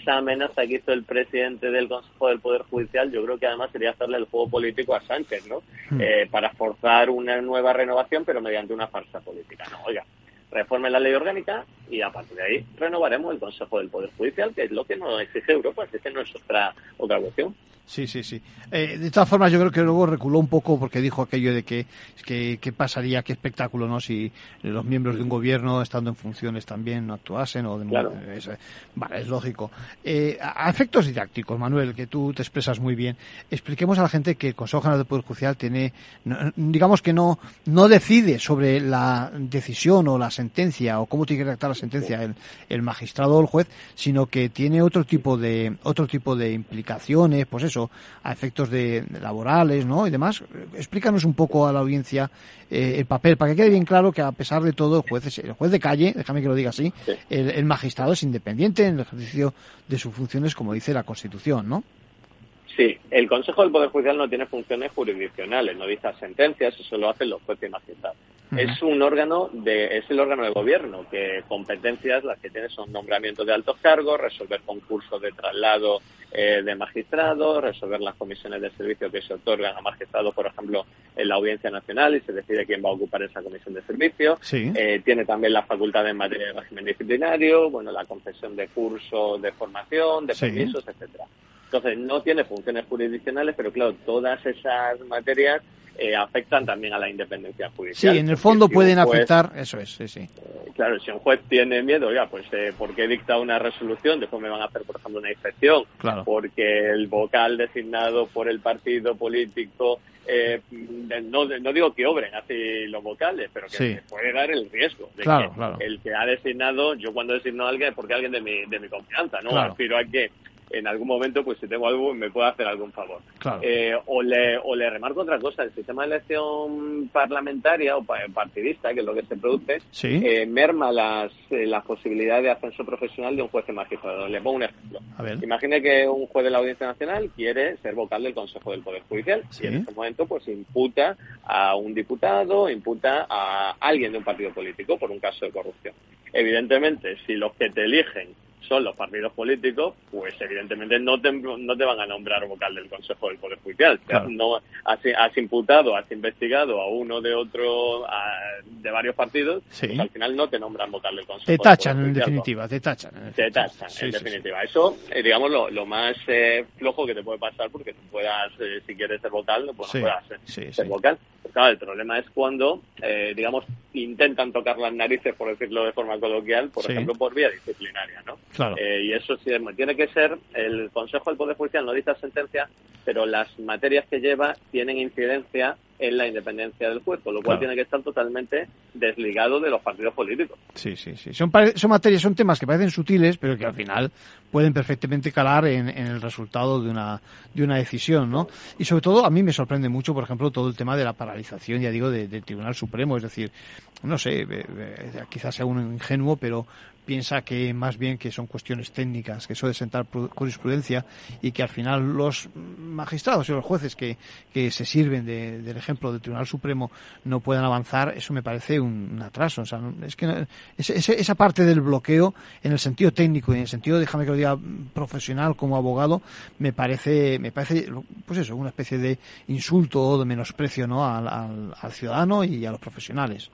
esa amenaza que hizo el presidente del Consejo del Poder Judicial yo creo que además sería hacerle el juego político a Sánchez ¿no? Hmm. Eh, para forzar una nueva renovación pero mediante una farsa política no oiga reformen la ley orgánica y a partir de ahí renovaremos el Consejo del Poder Judicial, que es lo que nos exige Europa, así que no es otra, otra cuestión. Sí, sí, sí. Eh, de todas formas, yo creo que luego reculó un poco porque dijo aquello de que, que, pasaría, qué espectáculo, ¿no? Si los miembros de un gobierno, estando en funciones, también no actuasen o de claro. es, Vale, es lógico. Eh, a efectos didácticos, Manuel, que tú te expresas muy bien, expliquemos a la gente que el Consejo General del Poder Judicial tiene, digamos que no, no decide sobre la decisión o la sentencia o cómo tiene que redactar la sentencia el, el magistrado o el juez, sino que tiene otro tipo de, otro tipo de implicaciones, pues eso a efectos de, laborales, ¿no? Y demás. Explícanos un poco a la audiencia eh, el papel, para que quede bien claro que a pesar de todo el juez es el juez de calle, déjame que lo diga así, el, magistrado es independiente en el ejercicio de sus funciones, como dice la Constitución, ¿no? Sí, el Consejo del Poder Judicial no tiene funciones jurisdiccionales, no dicta sentencias, eso lo hacen los jueces y magistrados. Es un órgano de, es el órgano de gobierno que competencias las que tiene son nombramientos de altos cargos, resolver concursos de traslado eh, de magistrados, resolver las comisiones de servicio que se otorgan a magistrados, por ejemplo, en la Audiencia Nacional y se decide quién va a ocupar esa comisión de servicio. Eh, tiene también las facultades en materia de régimen disciplinario, bueno, la concesión de cursos de formación, de permisos, etcétera. Entonces, no tiene funciones jurisdiccionales, pero claro, todas esas materias eh, afectan también a la independencia judicial. Sí, en el fondo pueden afectar, eso es, sí, sí. Eh, claro, si un juez tiene miedo, ya, pues, eh, ¿por qué dicta una resolución? Después me van a hacer, por ejemplo, una inspección. Claro. Porque el vocal designado por el partido político eh, no, no digo que obren así los vocales, pero que puede dar el riesgo de que el que ha designado, yo cuando designo a alguien es porque alguien de mi, de mi confianza, ¿no? Aspiro a que en algún momento, pues si tengo algo, me puede hacer algún favor. Eh, o, le, o le remarco otra cosa, el sistema de elección parlamentaria o partidista, que es lo que se produce, eh, merma las, eh, las posibilidades de ascenso profesional de un juez de magistrado. Le pongo un ejemplo. Imagine que un juez de la Audiencia Nacional quiere ser vocal del Consejo del Poder Judicial y en ese momento pues imputa a un diputado, imputa a alguien de un partido político por un caso de corrupción. Evidentemente, si los que te eligen son los partidos políticos, pues evidentemente no te, no te van a nombrar vocal del Consejo del Poder Judicial. No has, has, imputado, has investigado a uno de otro, de varios partidos, pues al final no te nombran vocal del Consejo. Te tachan, en definitiva, te tachan. te tachan, en definitiva. Eso, eh, digamos, lo, lo más eh, flojo que te puede pasar porque tú puedas, eh, si quieres ser vocal, pues no puedas ser vocal. Claro, el problema es cuando, digamos, intentan tocar las narices, por decirlo de forma coloquial, por ejemplo, por vía disciplinaria, ¿no? Eh, y eso sí, tiene que ser, el Consejo del Poder Judicial no dicta sentencia, pero las materias que lleva tienen incidencia en la independencia del juez, lo cual tiene que estar totalmente desligado de los partidos políticos. Sí, sí, sí. Son, son materias, son temas que parecen sutiles, pero que al final pueden perfectamente calar en, el resultado de una, de una decisión, ¿no? Y sobre todo, a mí me sorprende mucho, por ejemplo, todo el tema de la paralización, ya digo, del Tribunal Supremo. Es decir, no sé, quizás sea un ingenuo, pero piensa que más bien que son cuestiones técnicas, que eso de sentar jurisprudencia y que al final los magistrados y los jueces que, que se sirven del ejemplo del Tribunal Supremo no puedan avanzar, eso me parece un, atraso. O sea, es que esa parte del bloqueo en el sentido técnico y en el sentido, déjame que lo diga, profesional como abogado, me parece, me parece, pues eso, una especie de insulto o de menosprecio ¿no? al, al ciudadano y a los profesionales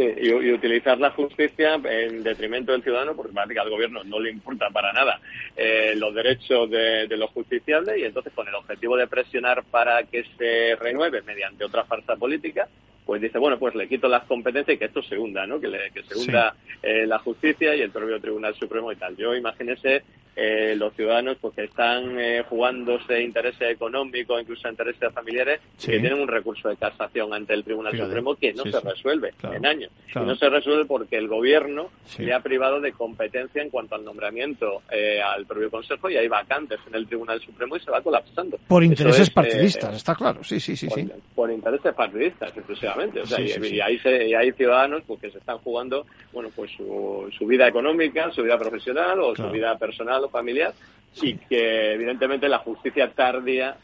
y, utilizar la justicia en detrimento del ciudadano, porque parece que al gobierno no le importa para nada eh, los derechos de, los justiciables y entonces con el objetivo de presionar para que se renueve mediante otra farsa política, pues dice, bueno, pues le quito las competencias y que esto se hunda, ¿no? Que, que se hunda eh, la justicia y el propio Tribunal Supremo y tal. Yo imagínese eh, los ciudadanos pues que están eh, jugándose intereses económicos, incluso intereses familiares, que tienen un recurso de casación ante el Tribunal Supremo que no se resuelve en años. Y no se resuelve porque el gobierno le ha privado de competencia en cuanto al nombramiento eh, al propio Consejo y hay vacantes en el Tribunal Supremo y se va colapsando. Por intereses eh, partidistas, está claro, sí, sí, sí. Por, sí. por intereses partidistas, exclusivamente. O sea, y, hay, hay ciudadanos pues, que se están jugando bueno pues su, su vida económica, su vida profesional o su vida personal familiar y que evidentemente la justicia tardía,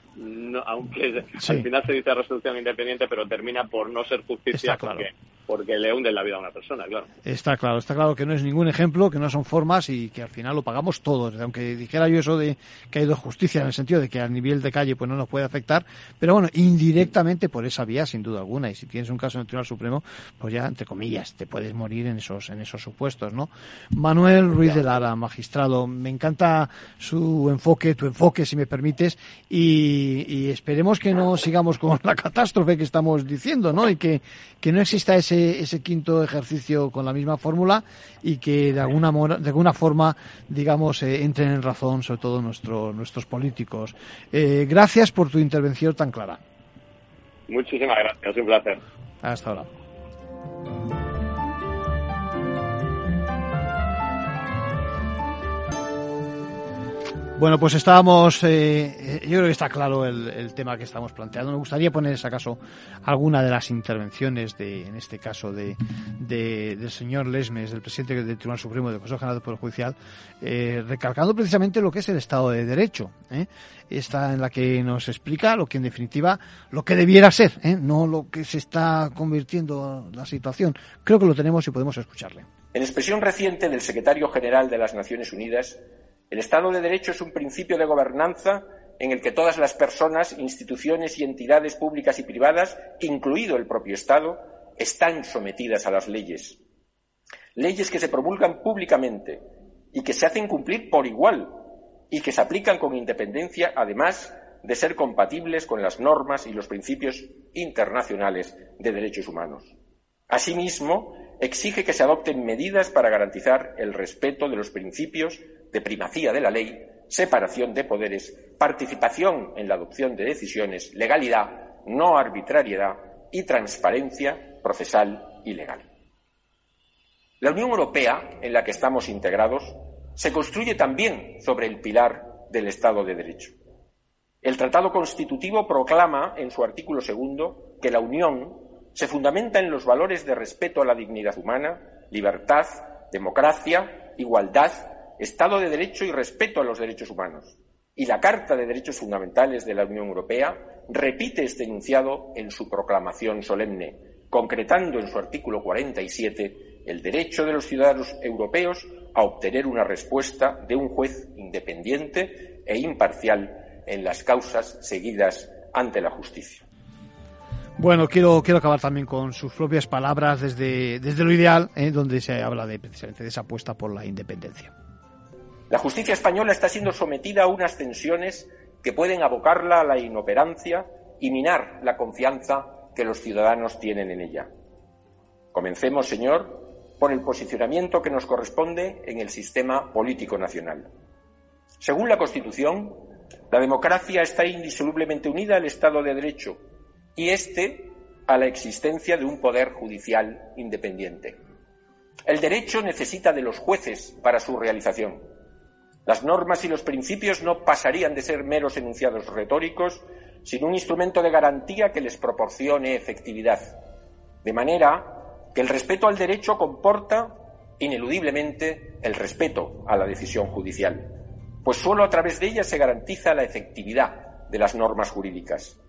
aunque al final se dice resolución independiente, pero termina por no ser justicia porque porque le hunden la vida a una persona, claro. Está claro, está claro que no es ningún ejemplo, que no son formas y que al final lo pagamos todos. Aunque dijera yo eso de que hay dos justicia en el sentido de que a nivel de calle pues no nos puede afectar, pero bueno, indirectamente por esa vía sin duda alguna. Y si tienes un caso en el Tribunal Supremo, pues ya entre comillas te puedes morir en esos en esos supuestos, ¿no? Manuel Ruiz de Lara, magistrado, me encanta su enfoque, tu enfoque, si me permites, y, y esperemos que no sigamos con la catástrofe que estamos diciendo, ¿no? Y que, que no exista ese ese, quinto ejercicio con la misma fórmula y que de alguna, de alguna forma, digamos, eh, entren en razón, sobre todo nuestro, nuestros políticos. Eh, gracias por tu intervención tan clara. Muchísimas gracias, un placer. Hasta ahora. Bueno, pues estábamos, eh, yo creo que está claro el, tema que estamos planteando. Me gustaría poner, si acaso, alguna de las intervenciones, de, en este caso, de, del señor Lesmes, del presidente del Tribunal Supremo del Consejo General del Poder Judicial, eh, recalcando precisamente lo que es el Estado de Derecho. ¿eh? Esta en la que nos explica lo que, en definitiva, lo que debiera ser, ¿eh? no lo que se está convirtiendo la situación. Creo que lo tenemos y podemos escucharle. En expresión reciente del secretario general de las Naciones Unidas, el Estado de Derecho es un principio de gobernanza en el que todas las personas, instituciones y entidades públicas y privadas, incluido el propio Estado, están sometidas a las leyes. Leyes que se promulgan públicamente y que se hacen cumplir por igual y que se aplican con independencia, además de ser compatibles con las normas y los principios internacionales de derechos humanos. Asimismo, exige que se adopten medidas para garantizar el respeto de los principios de primacía de la ley, separación de poderes, participación en la adopción de decisiones, legalidad, no arbitrariedad y transparencia procesal y legal. La Unión Europea, en la que estamos integrados, se construye también sobre el pilar del Estado de Derecho. El Tratado Constitutivo proclama en su artículo segundo que la Unión se fundamenta en los valores de respeto a la dignidad humana, libertad, democracia, igualdad, Estado de Derecho y respeto a los derechos humanos. Y la Carta de Derechos Fundamentales de la Unión Europea repite este enunciado en su proclamación solemne, concretando en su artículo 47 el derecho de los ciudadanos europeos a obtener una respuesta de un juez independiente e imparcial en las causas seguidas ante la justicia. Bueno, quiero, quiero acabar también con sus propias palabras desde, desde lo ideal, ¿eh? donde se habla de, precisamente de esa apuesta por la independencia. La justicia española está siendo sometida a unas tensiones que pueden abocarla a la inoperancia y minar la confianza que los ciudadanos tienen en ella. Comencemos, señor, por el posicionamiento que nos corresponde en el sistema político nacional. Según la Constitución, la democracia está indisolublemente unida al Estado de Derecho y este a la existencia de un poder judicial independiente. El derecho necesita de los jueces para su realización. Las normas y los principios no pasarían de ser meros enunciados retóricos sin un instrumento de garantía que les proporcione efectividad. De manera que el respeto al derecho comporta ineludiblemente el respeto a la decisión judicial, pues sólo a través de ella se garantiza la efectividad de las normas jurídicas.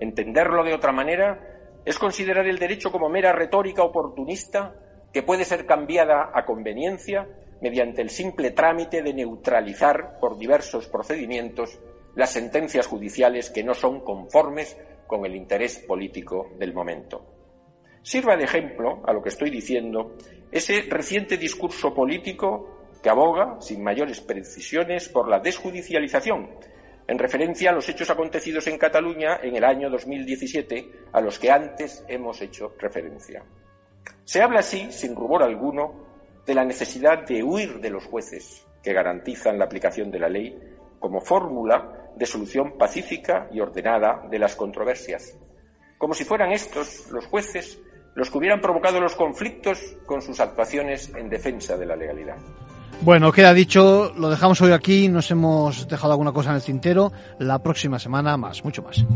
Entenderlo de otra manera es considerar el derecho como mera retórica oportunista que puede ser cambiada a conveniencia mediante el simple trámite de neutralizar por diversos procedimientos las sentencias judiciales que no son conformes con el interés político del momento. Sirva de ejemplo a lo que estoy diciendo ese reciente discurso político que aboga, sin mayores precisiones, por la desjudicialización en referencia a los hechos acontecidos en Cataluña en el año 2017, a los que antes hemos hecho referencia. Se habla así, sin rubor alguno, de la necesidad de huir de los jueces que garantizan la aplicación de la ley como fórmula de solución pacífica y ordenada de las controversias, como si fueran estos, los jueces, los que hubieran provocado los conflictos con sus actuaciones en defensa de la legalidad. Bueno, queda dicho, lo dejamos hoy aquí, nos hemos dejado alguna cosa en el tintero, la próxima semana más, mucho más.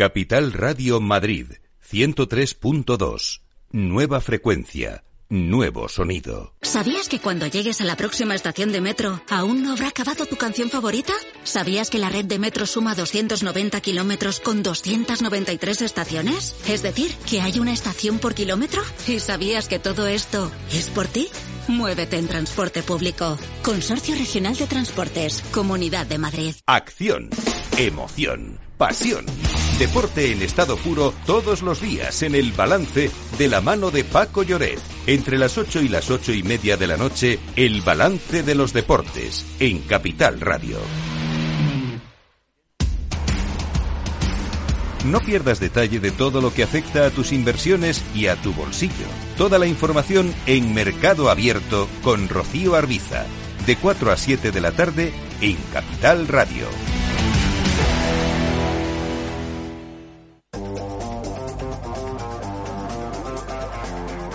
Capital Radio Madrid 103.2. Nueva frecuencia. Nuevo sonido. ¿Sabías que cuando llegues a la próxima estación de metro aún no habrá acabado tu canción favorita? ¿Sabías que la red de metro suma 290 kilómetros con 293 estaciones? Es decir, que hay una estación por kilómetro. ¿Y sabías que todo esto es por ti? Muévete en transporte público. Consorcio Regional de Transportes. Comunidad de Madrid. Acción. Emoción. Pasión. Deporte en estado puro todos los días en el balance de la mano de Paco Lloret. Entre las 8 y las ocho y media de la noche, el balance de los deportes en Capital Radio. No pierdas detalle de todo lo que afecta a tus inversiones y a tu bolsillo. Toda la información en Mercado Abierto con Rocío Arbiza, de 4 a 7 de la tarde en Capital Radio.